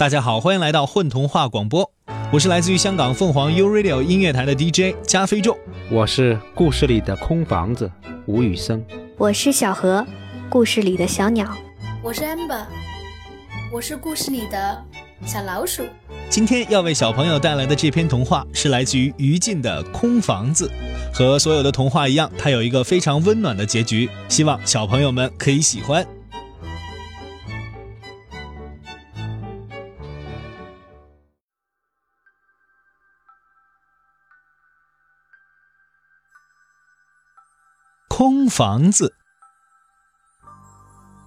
大家好，欢迎来到混童话广播，我是来自于香港凤凰 U Radio 音乐台的 DJ 加菲众，我是故事里的空房子吴宇森，我是小何，故事里的小鸟，我是 amber，我是故事里的小老鼠。今天要为小朋友带来的这篇童话是来自于于静的《空房子》，和所有的童话一样，它有一个非常温暖的结局，希望小朋友们可以喜欢。房子。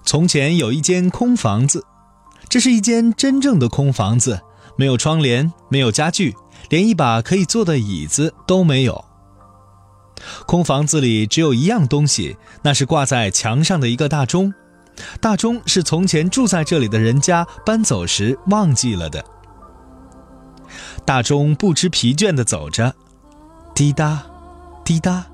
从前有一间空房子，这是一间真正的空房子。没有窗帘，没有家具，连一把可以坐的椅子都没有。空房子里只有一样东西，那是挂在墙上的一个大钟。大钟是从前住在这里的人家搬走时忘记了的。大钟不知疲倦地走着，滴答，滴答。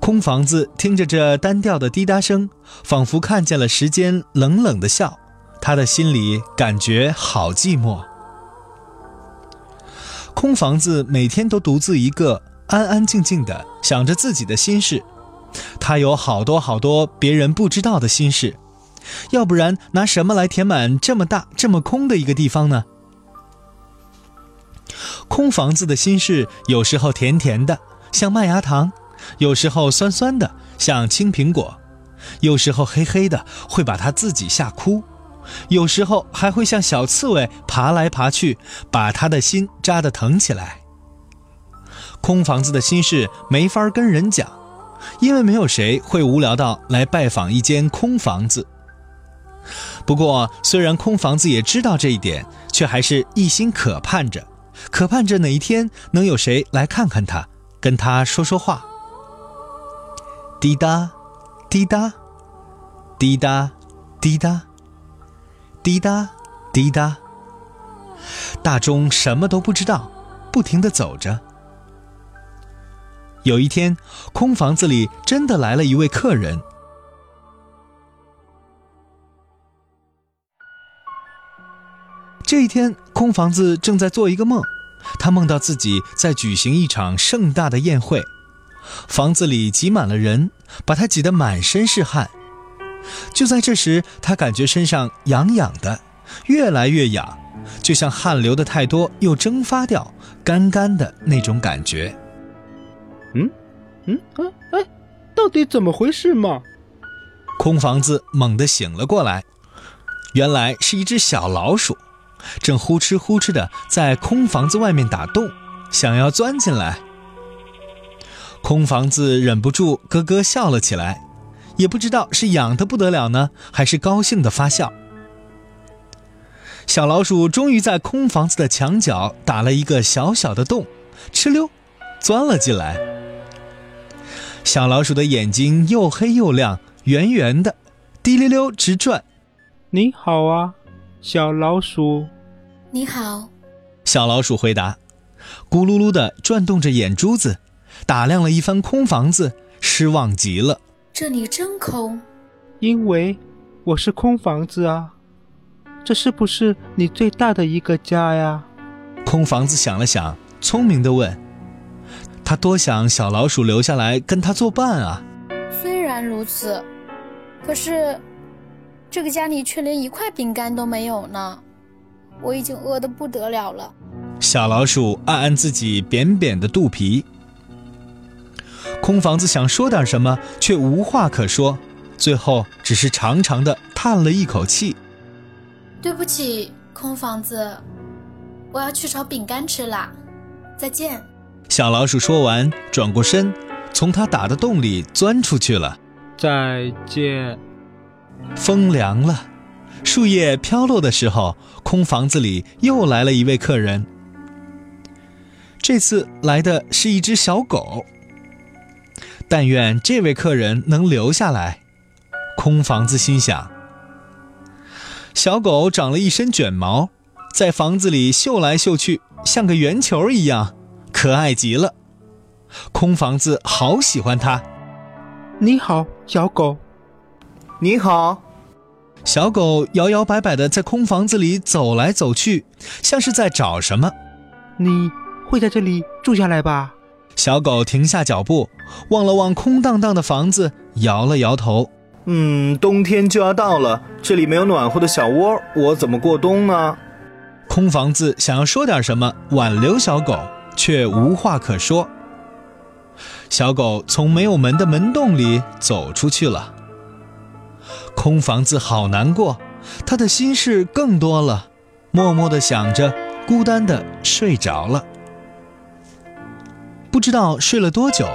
空房子听着这单调的滴答声，仿佛看见了时间冷冷的笑。他的心里感觉好寂寞。空房子每天都独自一个，安安静静的想着自己的心事。他有好多好多别人不知道的心事，要不然拿什么来填满这么大这么空的一个地方呢？空房子的心事有时候甜甜的，像麦芽糖；有时候酸酸的，像青苹果；有时候黑黑的，会把他自己吓哭。有时候还会像小刺猬爬来爬去，把他的心扎得疼起来。空房子的心事没法跟人讲，因为没有谁会无聊到来拜访一间空房子。不过，虽然空房子也知道这一点，却还是一心渴盼着，渴盼着哪一天能有谁来看看他，跟他说说话。滴答，滴答，滴答，滴答。滴答，滴答。大钟什么都不知道，不停地走着。有一天，空房子里真的来了一位客人。这一天，空房子正在做一个梦，他梦到自己在举行一场盛大的宴会，房子里挤满了人，把他挤得满身是汗。就在这时，他感觉身上痒痒的，越来越痒，就像汗流的太多又蒸发掉，干干的那种感觉。嗯，嗯，哎哎，到底怎么回事嘛？空房子猛地醒了过来，原来是一只小老鼠，正呼哧呼哧的在空房子外面打洞，想要钻进来。空房子忍不住咯咯笑了起来。也不知道是痒的不得了呢，还是高兴的发笑。小老鼠终于在空房子的墙角打了一个小小的洞，哧溜，钻了进来。小老鼠的眼睛又黑又亮，圆圆的，滴溜溜直转。你好啊，小老鼠。你好。小老鼠回答，咕噜噜的转动着眼珠子，打量了一番空房子，失望极了。这里真空，因为我是空房子啊。这是不是你最大的一个家呀？空房子想了想，聪明的问：“他多想小老鼠留下来跟他作伴啊。”虽然如此，可是这个家里却连一块饼干都没有呢。我已经饿得不得了了。小老鼠按按自己扁扁的肚皮。空房子想说点什么，却无话可说，最后只是长长的叹了一口气。对不起，空房子，我要去找饼干吃啦，再见。小老鼠说完，转过身，从它打的洞里钻出去了。再见。风凉了，树叶飘落的时候，空房子里又来了一位客人。这次来的是一只小狗。但愿这位客人能留下来。空房子心想：小狗长了一身卷毛，在房子里嗅来嗅去，像个圆球一样，可爱极了。空房子好喜欢它。你好，小狗。你好。小狗摇摇摆摆地在空房子里走来走去，像是在找什么。你会在这里住下来吧？小狗停下脚步，望了望空荡荡的房子，摇了摇头。嗯，冬天就要到了，这里没有暖和的小窝，我怎么过冬呢？空房子想要说点什么挽留小狗，却无话可说。小狗从没有门的门洞里走出去了。空房子好难过，他的心事更多了，默默地想着，孤单地睡着了。不知道睡了多久，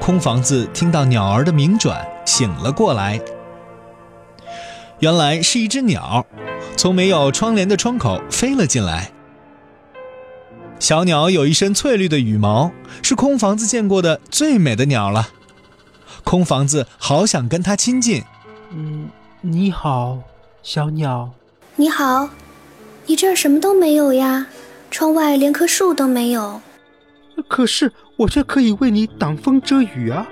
空房子听到鸟儿的鸣转，醒了过来。原来是一只鸟，从没有窗帘的窗口飞了进来。小鸟有一身翠绿的羽毛，是空房子见过的最美的鸟了。空房子好想跟它亲近。嗯，你好，小鸟。你好，你这儿什么都没有呀，窗外连棵树都没有。可是我却可以为你挡风遮雨啊，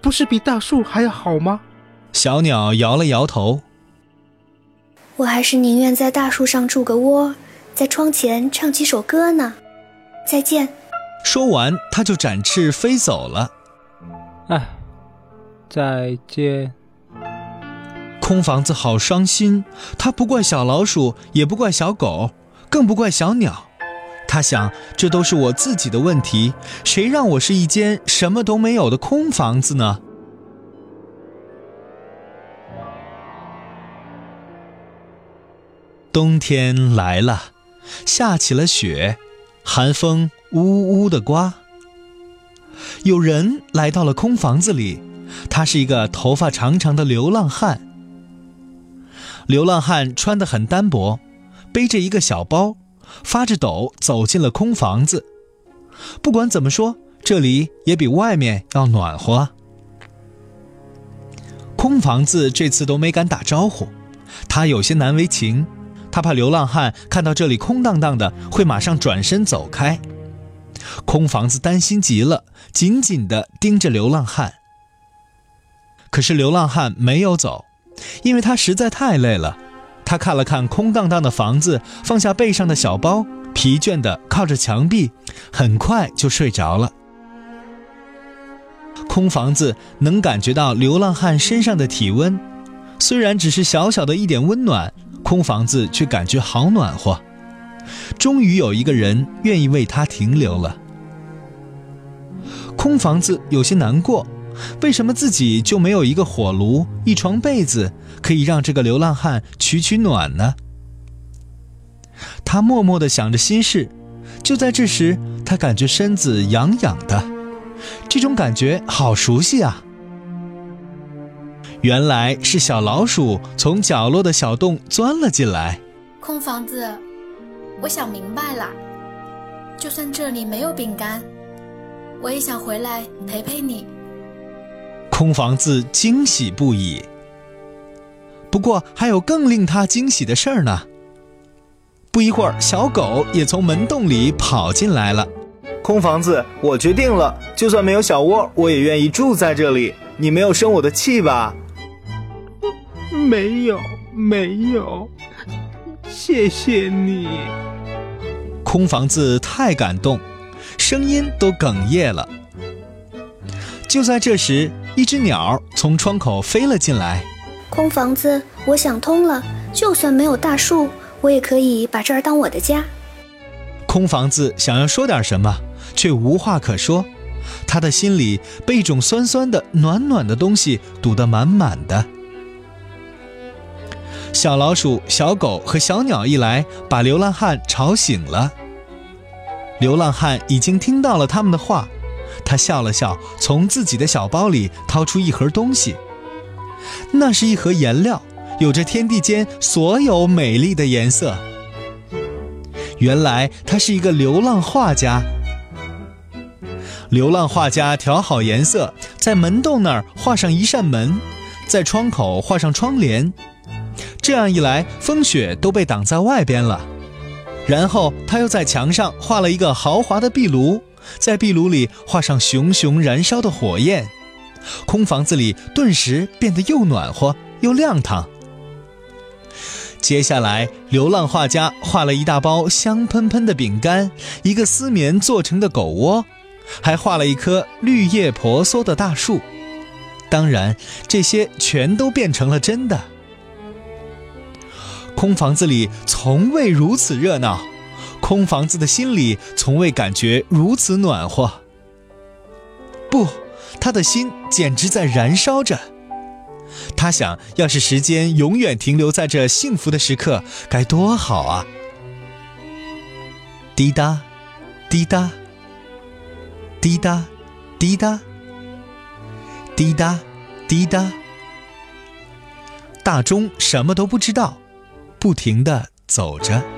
不是比大树还要好吗？小鸟摇了摇头。我还是宁愿在大树上筑个窝，在窗前唱几首歌呢。再见。说完，它就展翅飞走了。哎，再见。空房子好伤心，它不怪小老鼠，也不怪小狗，更不怪小鸟。他想，这都是我自己的问题。谁让我是一间什么都没有的空房子呢？冬天来了，下起了雪，寒风呜呜的刮。有人来到了空房子里，他是一个头发长长的流浪汉。流浪汉穿得很单薄，背着一个小包。发着抖走进了空房子，不管怎么说，这里也比外面要暖和。空房子这次都没敢打招呼，他有些难为情，他怕流浪汉看到这里空荡荡的会马上转身走开。空房子担心极了，紧紧地盯着流浪汉。可是流浪汉没有走，因为他实在太累了。他看了看空荡荡的房子，放下背上的小包，疲倦地靠着墙壁，很快就睡着了。空房子能感觉到流浪汉身上的体温，虽然只是小小的一点温暖，空房子却感觉好暖和。终于有一个人愿意为他停留了。空房子有些难过。为什么自己就没有一个火炉、一床被子，可以让这个流浪汉取取暖呢？他默默地想着心事。就在这时，他感觉身子痒痒的，这种感觉好熟悉啊！原来是小老鼠从角落的小洞钻了进来。空房子，我想明白了，就算这里没有饼干，我也想回来陪陪你。空房子惊喜不已。不过还有更令他惊喜的事儿呢。不一会儿，小狗也从门洞里跑进来了。空房子，我决定了，就算没有小窝，我也愿意住在这里。你没有生我的气吧？没有，没有。谢谢你。空房子太感动，声音都哽咽了。就在这时。一只鸟从窗口飞了进来。空房子，我想通了，就算没有大树，我也可以把这儿当我的家。空房子想要说点什么，却无话可说。他的心里被一种酸酸的、暖暖的东西堵得满满的。小老鼠、小狗和小鸟一来，把流浪汉吵醒了。流浪汉已经听到了他们的话。他笑了笑，从自己的小包里掏出一盒东西。那是一盒颜料，有着天地间所有美丽的颜色。原来他是一个流浪画家。流浪画家调好颜色，在门洞那儿画上一扇门，在窗口画上窗帘。这样一来，风雪都被挡在外边了。然后他又在墙上画了一个豪华的壁炉。在壁炉里画上熊熊燃烧的火焰，空房子里顿时变得又暖和又亮堂。接下来，流浪画家画了一大包香喷喷的饼干，一个丝棉做成的狗窝，还画了一棵绿叶婆娑的大树。当然，这些全都变成了真的。空房子里从未如此热闹，空房子的心里从未感觉如此暖和。不，他的心简直在燃烧着。他想要是时间永远停留在这幸福的时刻，该多好啊！滴答，滴答，滴答，滴答。滴答，滴答。大钟什么都不知道，不停地走着。